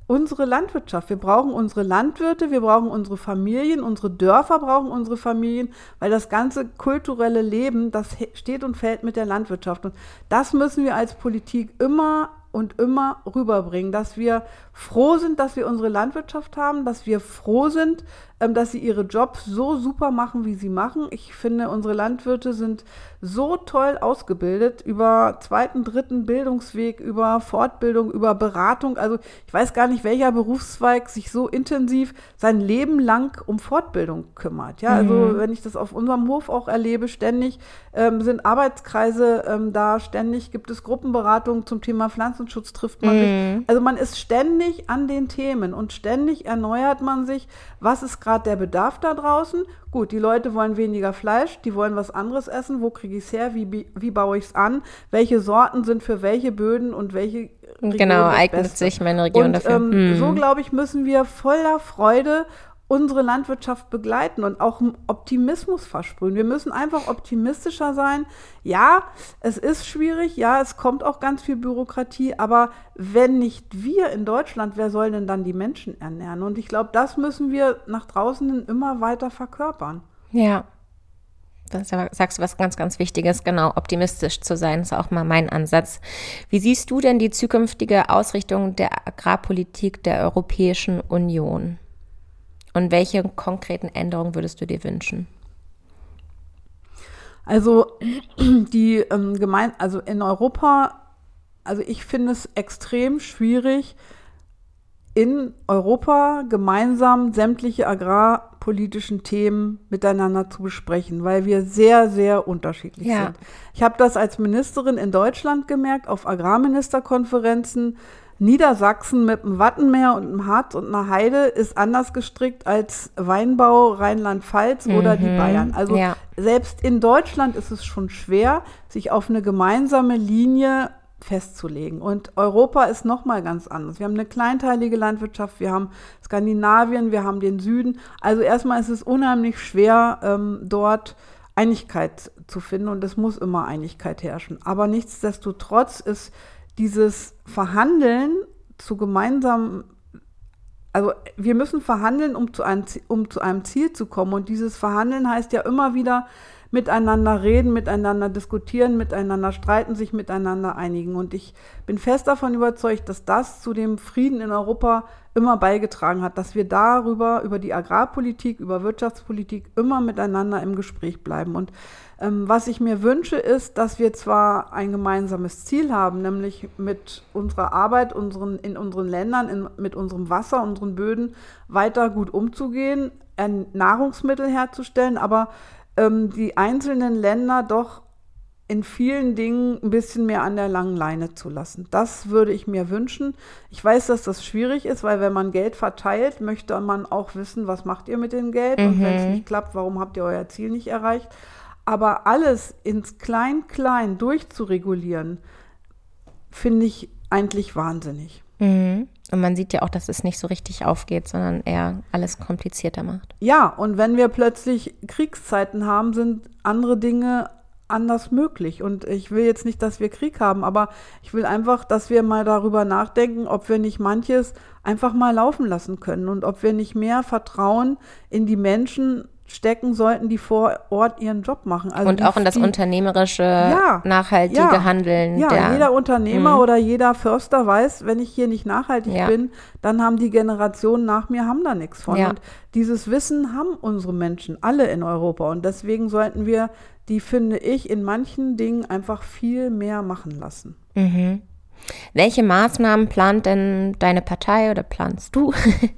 unsere Landwirtschaft. Wir brauchen unsere Landwirte, wir brauchen unsere Familien, unsere Dörfer brauchen unsere Familien, weil das ganze kulturelle Leben, das steht und fällt mit der Landwirtschaft. Und das müssen wir als Politik immer und immer rüberbringen, dass wir froh sind, dass wir unsere Landwirtschaft haben, dass wir froh sind, dass sie ihre Jobs so super machen, wie sie machen. Ich finde, unsere Landwirte sind so toll ausgebildet über zweiten, dritten Bildungsweg, über Fortbildung, über Beratung. Also ich weiß gar nicht, welcher Berufszweig sich so intensiv sein Leben lang um Fortbildung kümmert. Ja, also mhm. wenn ich das auf unserem Hof auch erlebe, ständig ähm, sind Arbeitskreise ähm, da, ständig gibt es Gruppenberatungen zum Thema Pflanzenschutz, trifft man mhm. sich. Also man ist ständig an den Themen und ständig erneuert man sich, was ist gerade der Bedarf da draußen Gut, die Leute wollen weniger Fleisch, die wollen was anderes essen. Wo kriege ich es her? Wie, wie baue ich es an? Welche Sorten sind für welche Böden und welche Region Genau, eignet Beste? sich meine Region und, dafür. Ähm, hm. So, glaube ich, müssen wir voller Freude unsere Landwirtschaft begleiten und auch Optimismus versprühen. Wir müssen einfach optimistischer sein. Ja, es ist schwierig, ja, es kommt auch ganz viel Bürokratie, aber wenn nicht wir in Deutschland, wer soll denn dann die Menschen ernähren? Und ich glaube, das müssen wir nach draußen immer weiter verkörpern. Ja. Das sagst du was ganz, ganz Wichtiges, genau, optimistisch zu sein, ist auch mal mein Ansatz. Wie siehst du denn die zukünftige Ausrichtung der Agrarpolitik der Europäischen Union? Und welche konkreten Änderungen würdest du dir wünschen? Also [clears throat] die ähm, gemein, also in Europa, also ich finde es extrem schwierig, in Europa gemeinsam sämtliche agrarpolitischen Themen miteinander zu besprechen, weil wir sehr, sehr unterschiedlich ja. sind. Ich habe das als Ministerin in Deutschland gemerkt, auf Agrarministerkonferenzen Niedersachsen mit einem Wattenmeer und einem Harz und einer Heide ist anders gestrickt als Weinbau Rheinland-Pfalz mhm. oder die mhm. Bayern. Also ja. selbst in Deutschland ist es schon schwer, sich auf eine gemeinsame Linie festzulegen. Und Europa ist noch mal ganz anders. Wir haben eine kleinteilige Landwirtschaft, wir haben Skandinavien, wir haben den Süden. Also erstmal ist es unheimlich schwer, ähm, dort Einigkeit zu finden und es muss immer Einigkeit herrschen. Aber nichtsdestotrotz ist dieses Verhandeln zu gemeinsamen also wir müssen verhandeln, um zu, einem, um zu einem Ziel zu kommen. Und dieses Verhandeln heißt ja immer wieder miteinander reden, miteinander diskutieren, miteinander streiten, sich miteinander einigen. Und ich bin fest davon überzeugt, dass das zu dem Frieden in Europa immer beigetragen hat, dass wir darüber, über die Agrarpolitik, über Wirtschaftspolitik immer miteinander im Gespräch bleiben. Und ähm, was ich mir wünsche, ist, dass wir zwar ein gemeinsames Ziel haben, nämlich mit unserer Arbeit unseren, in unseren Ländern, in, mit unserem Wasser, unseren Böden weiter gut umzugehen, Nahrungsmittel herzustellen, aber ähm, die einzelnen Länder doch in vielen Dingen ein bisschen mehr an der langen Leine zu lassen. Das würde ich mir wünschen. Ich weiß, dass das schwierig ist, weil wenn man Geld verteilt, möchte man auch wissen, was macht ihr mit dem Geld mhm. und wenn es nicht klappt, warum habt ihr euer Ziel nicht erreicht. Aber alles ins Klein-Klein durchzuregulieren, finde ich eigentlich wahnsinnig. Mhm. Und man sieht ja auch, dass es nicht so richtig aufgeht, sondern eher alles komplizierter macht. Ja, und wenn wir plötzlich Kriegszeiten haben, sind andere Dinge anders möglich. Und ich will jetzt nicht, dass wir Krieg haben, aber ich will einfach, dass wir mal darüber nachdenken, ob wir nicht manches einfach mal laufen lassen können und ob wir nicht mehr Vertrauen in die Menschen stecken sollten, die vor Ort ihren Job machen. Also und auch in das die, unternehmerische, ja, nachhaltige ja, Handeln. Ja, der, jeder Unternehmer mh. oder jeder Förster weiß, wenn ich hier nicht nachhaltig ja. bin, dann haben die Generationen nach mir haben da nichts von. Und dieses Wissen haben unsere Menschen alle in Europa. Und deswegen sollten wir die, finde ich, in manchen Dingen einfach viel mehr machen lassen. Mhm. Welche Maßnahmen plant denn deine Partei oder planst du,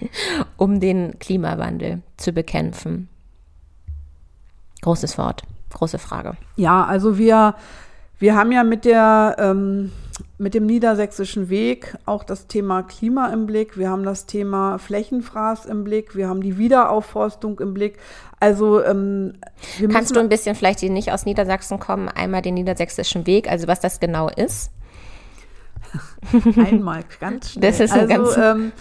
[laughs] um den Klimawandel zu bekämpfen? Großes Wort, große Frage. Ja, also wir, wir haben ja mit der ähm, mit dem niedersächsischen Weg auch das Thema Klima im Blick. Wir haben das Thema Flächenfraß im Blick. Wir haben die Wiederaufforstung im Blick. Also ähm, kannst du ein bisschen vielleicht die nicht aus Niedersachsen kommen, einmal den niedersächsischen Weg, also was das genau ist? [laughs] Einmal ganz schnell. Das ist ein also, ganz ähm,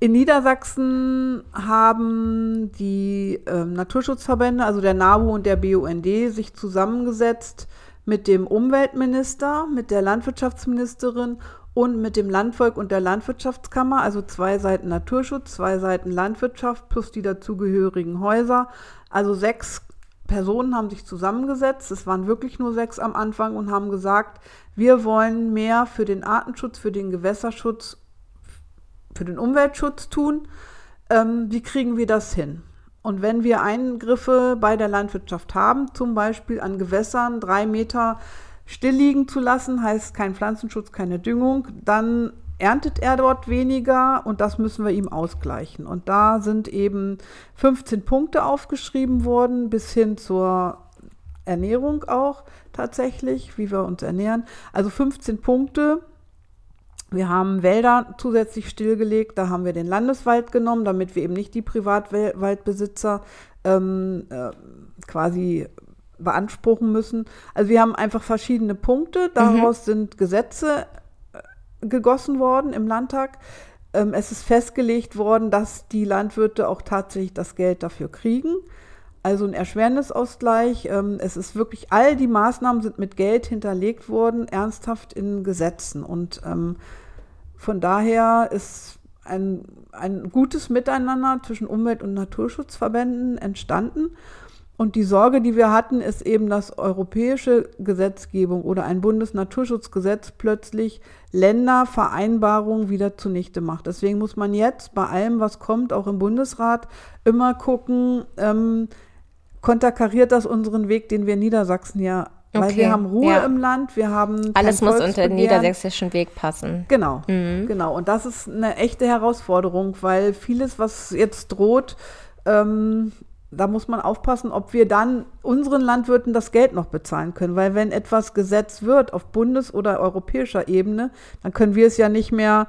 in Niedersachsen haben die ähm, Naturschutzverbände, also der NABU und der BUND, sich zusammengesetzt mit dem Umweltminister, mit der Landwirtschaftsministerin und mit dem Landvolk und der Landwirtschaftskammer, also zwei Seiten Naturschutz, zwei Seiten Landwirtschaft plus die dazugehörigen Häuser. Also sechs Personen haben sich zusammengesetzt, es waren wirklich nur sechs am Anfang und haben gesagt, wir wollen mehr für den Artenschutz, für den Gewässerschutz für den Umweltschutz tun. Ähm, wie kriegen wir das hin? Und wenn wir Eingriffe bei der Landwirtschaft haben, zum Beispiel an Gewässern drei Meter still liegen zu lassen, heißt kein Pflanzenschutz, keine Düngung, dann erntet er dort weniger und das müssen wir ihm ausgleichen. Und da sind eben 15 Punkte aufgeschrieben worden, bis hin zur Ernährung auch tatsächlich, wie wir uns ernähren. Also 15 Punkte, wir haben Wälder zusätzlich stillgelegt, da haben wir den Landeswald genommen, damit wir eben nicht die Privatwaldbesitzer ähm, äh, quasi beanspruchen müssen. Also wir haben einfach verschiedene Punkte, daraus mhm. sind Gesetze äh, gegossen worden im Landtag. Ähm, es ist festgelegt worden, dass die Landwirte auch tatsächlich das Geld dafür kriegen. Also ein Erschwernisausgleich. Ähm, es ist wirklich, all die Maßnahmen sind mit Geld hinterlegt worden, ernsthaft in Gesetzen. Und ähm, von daher ist ein, ein gutes Miteinander zwischen Umwelt- und Naturschutzverbänden entstanden. Und die Sorge, die wir hatten, ist eben, dass europäische Gesetzgebung oder ein Bundesnaturschutzgesetz plötzlich Ländervereinbarungen wieder zunichte macht. Deswegen muss man jetzt bei allem, was kommt, auch im Bundesrat, immer gucken, ähm, konterkariert das unseren Weg, den wir in Niedersachsen ja weil wir haben Ruhe ja. im Land, wir haben. Alles muss unter den niedersächsischen Weg passen. Genau, mhm. genau. Und das ist eine echte Herausforderung, weil vieles, was jetzt droht, ähm, da muss man aufpassen, ob wir dann unseren Landwirten das Geld noch bezahlen können. Weil wenn etwas gesetzt wird auf bundes- oder europäischer Ebene, dann können wir es ja nicht mehr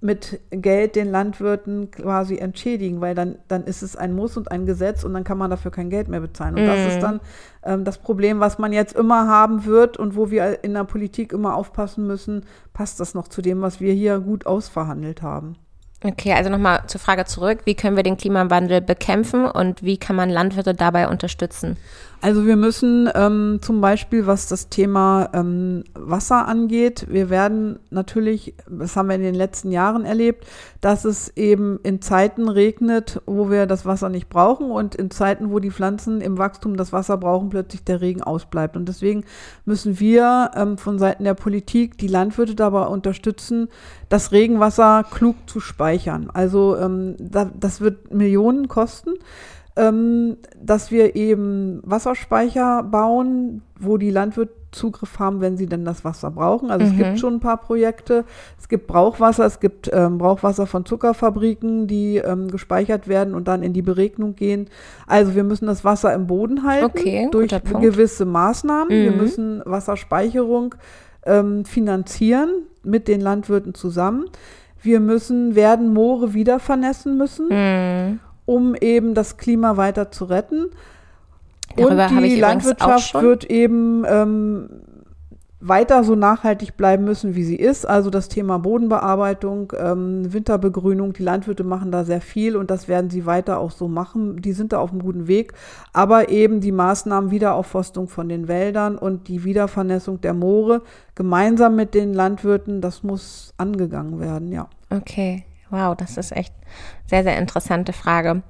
mit Geld den Landwirten quasi entschädigen, weil dann, dann ist es ein Muss und ein Gesetz und dann kann man dafür kein Geld mehr bezahlen. Und mm. das ist mhm. dann ähm, das Problem, was man jetzt immer haben wird und wo wir in der Politik immer aufpassen müssen, passt das noch zu dem, was wir hier gut ausverhandelt haben. Okay, also nochmal zur Frage zurück. Wie können wir den Klimawandel bekämpfen und wie kann man Landwirte dabei unterstützen? Also wir müssen ähm, zum Beispiel, was das Thema ähm, Wasser angeht, wir werden natürlich, das haben wir in den letzten Jahren erlebt, dass es eben in Zeiten regnet, wo wir das Wasser nicht brauchen und in Zeiten, wo die Pflanzen im Wachstum das Wasser brauchen, plötzlich der Regen ausbleibt. Und deswegen müssen wir ähm, von Seiten der Politik die Landwirte dabei unterstützen, das Regenwasser klug zu speichern. Also ähm, da, das wird Millionen kosten dass wir eben Wasserspeicher bauen, wo die Landwirte Zugriff haben, wenn sie denn das Wasser brauchen. Also mhm. es gibt mhm. schon ein paar Projekte. Es gibt Brauchwasser, es gibt ähm, Brauchwasser von Zuckerfabriken, die ähm, gespeichert werden und dann in die Beregnung gehen. Also wir müssen das Wasser im Boden halten okay, durch gewisse Maßnahmen. Mhm. Wir müssen Wasserspeicherung ähm, finanzieren mit den Landwirten zusammen. Wir müssen, werden Moore wieder vernässen müssen. Mhm um eben das Klima weiter zu retten. Darüber und die Landwirtschaft wird eben ähm, weiter so nachhaltig bleiben müssen, wie sie ist. Also das Thema Bodenbearbeitung, ähm, Winterbegrünung, die Landwirte machen da sehr viel und das werden sie weiter auch so machen. Die sind da auf einem guten Weg. Aber eben die Maßnahmen Wiederaufforstung von den Wäldern und die Wiedervernässung der Moore gemeinsam mit den Landwirten, das muss angegangen werden, ja. Okay. Wow, das ist echt sehr, sehr interessante Frage.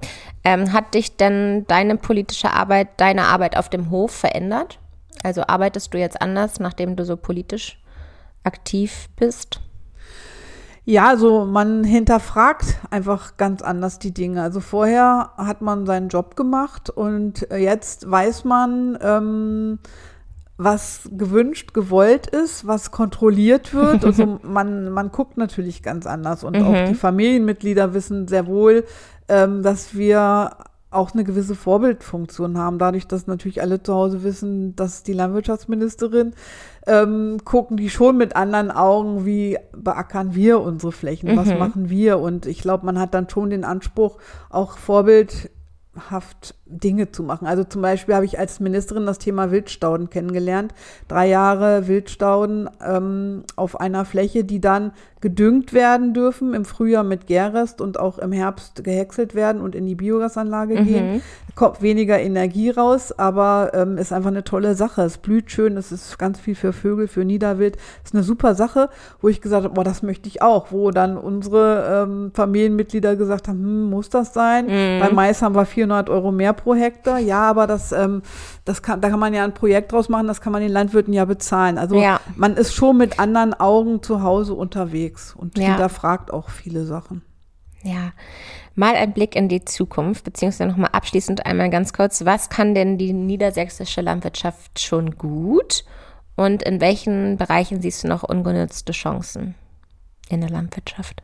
Ähm, hat dich denn deine politische Arbeit, deine Arbeit auf dem Hof verändert? Also arbeitest du jetzt anders, nachdem du so politisch aktiv bist? Ja, also man hinterfragt einfach ganz anders die Dinge. Also vorher hat man seinen Job gemacht und jetzt weiß man, ähm, was gewünscht, gewollt ist, was kontrolliert wird. Also [laughs] man, man guckt natürlich ganz anders und mhm. auch die Familienmitglieder wissen sehr wohl, ähm, dass wir auch eine gewisse Vorbildfunktion haben. Dadurch, dass natürlich alle zu Hause wissen, dass die Landwirtschaftsministerin, ähm, gucken die schon mit anderen Augen, wie beackern wir unsere Flächen, was mhm. machen wir. Und ich glaube, man hat dann schon den Anspruch, auch vorbildhaft Dinge zu machen. Also zum Beispiel habe ich als Ministerin das Thema Wildstauden kennengelernt. Drei Jahre Wildstauden ähm, auf einer Fläche, die dann gedüngt werden dürfen, im Frühjahr mit Gärrest und auch im Herbst gehäckselt werden und in die Biogasanlage mhm. gehen. Kommt weniger Energie raus, aber ähm, ist einfach eine tolle Sache. Es blüht schön, es ist ganz viel für Vögel, für Niederwild. Ist eine super Sache, wo ich gesagt habe, boah, das möchte ich auch. Wo dann unsere ähm, Familienmitglieder gesagt haben, hm, muss das sein? Mhm. Bei Mais haben wir 400 Euro mehr pro Hektar. Ja, aber das, ähm, das kann, da kann man ja ein Projekt draus machen, das kann man den Landwirten ja bezahlen. Also ja. man ist schon mit anderen Augen zu Hause unterwegs und ja. hinterfragt auch viele Sachen. Ja, mal ein Blick in die Zukunft, beziehungsweise nochmal abschließend einmal ganz kurz, was kann denn die niedersächsische Landwirtschaft schon gut und in welchen Bereichen siehst du noch ungenutzte Chancen in der Landwirtschaft?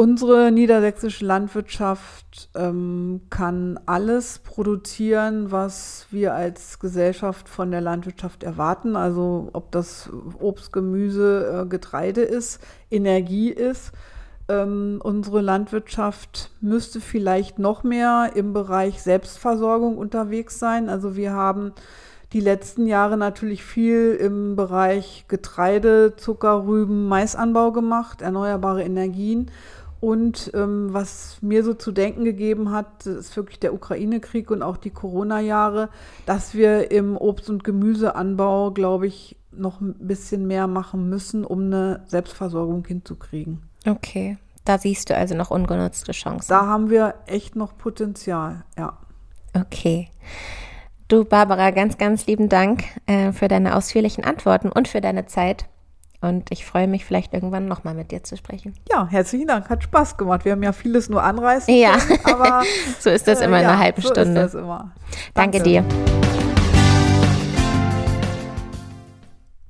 Unsere niedersächsische Landwirtschaft ähm, kann alles produzieren, was wir als Gesellschaft von der Landwirtschaft erwarten. Also ob das Obst, Gemüse, äh, Getreide ist, Energie ist. Ähm, unsere Landwirtschaft müsste vielleicht noch mehr im Bereich Selbstversorgung unterwegs sein. Also wir haben die letzten Jahre natürlich viel im Bereich Getreide, Zucker, Rüben, Maisanbau gemacht, erneuerbare Energien. Und ähm, was mir so zu denken gegeben hat, ist wirklich der Ukraine-Krieg und auch die Corona-Jahre, dass wir im Obst- und Gemüseanbau, glaube ich, noch ein bisschen mehr machen müssen, um eine Selbstversorgung hinzukriegen. Okay, da siehst du also noch ungenutzte Chancen. Da haben wir echt noch Potenzial, ja. Okay. Du, Barbara, ganz, ganz lieben Dank äh, für deine ausführlichen Antworten und für deine Zeit. Und ich freue mich vielleicht irgendwann nochmal mit dir zu sprechen. Ja, herzlichen Dank. Hat Spaß gemacht. Wir haben ja vieles nur anreißen ja. können, aber [laughs] so ist das äh, immer in einer halben Stunde. So ist das immer. Danke, Danke dir.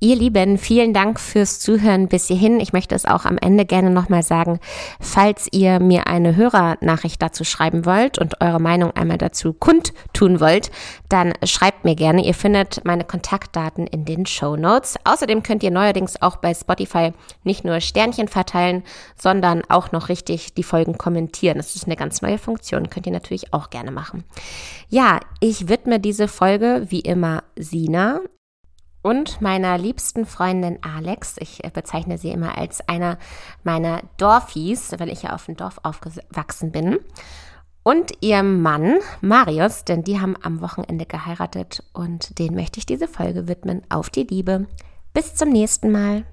Ihr Lieben, vielen Dank fürs Zuhören bis hierhin. Ich möchte es auch am Ende gerne nochmal sagen, falls ihr mir eine Hörernachricht dazu schreiben wollt und eure Meinung einmal dazu kundtun wollt, dann schreibt mir gerne. Ihr findet meine Kontaktdaten in den Show Notes. Außerdem könnt ihr neuerdings auch bei Spotify nicht nur Sternchen verteilen, sondern auch noch richtig die Folgen kommentieren. Das ist eine ganz neue Funktion, könnt ihr natürlich auch gerne machen. Ja, ich widme diese Folge wie immer Sina. Und meiner liebsten Freundin Alex. Ich äh, bezeichne sie immer als einer meiner Dorfies, weil ich ja auf dem Dorf aufgewachsen bin. Und ihrem Mann Marius, denn die haben am Wochenende geheiratet und den möchte ich diese Folge widmen. Auf die Liebe. Bis zum nächsten Mal.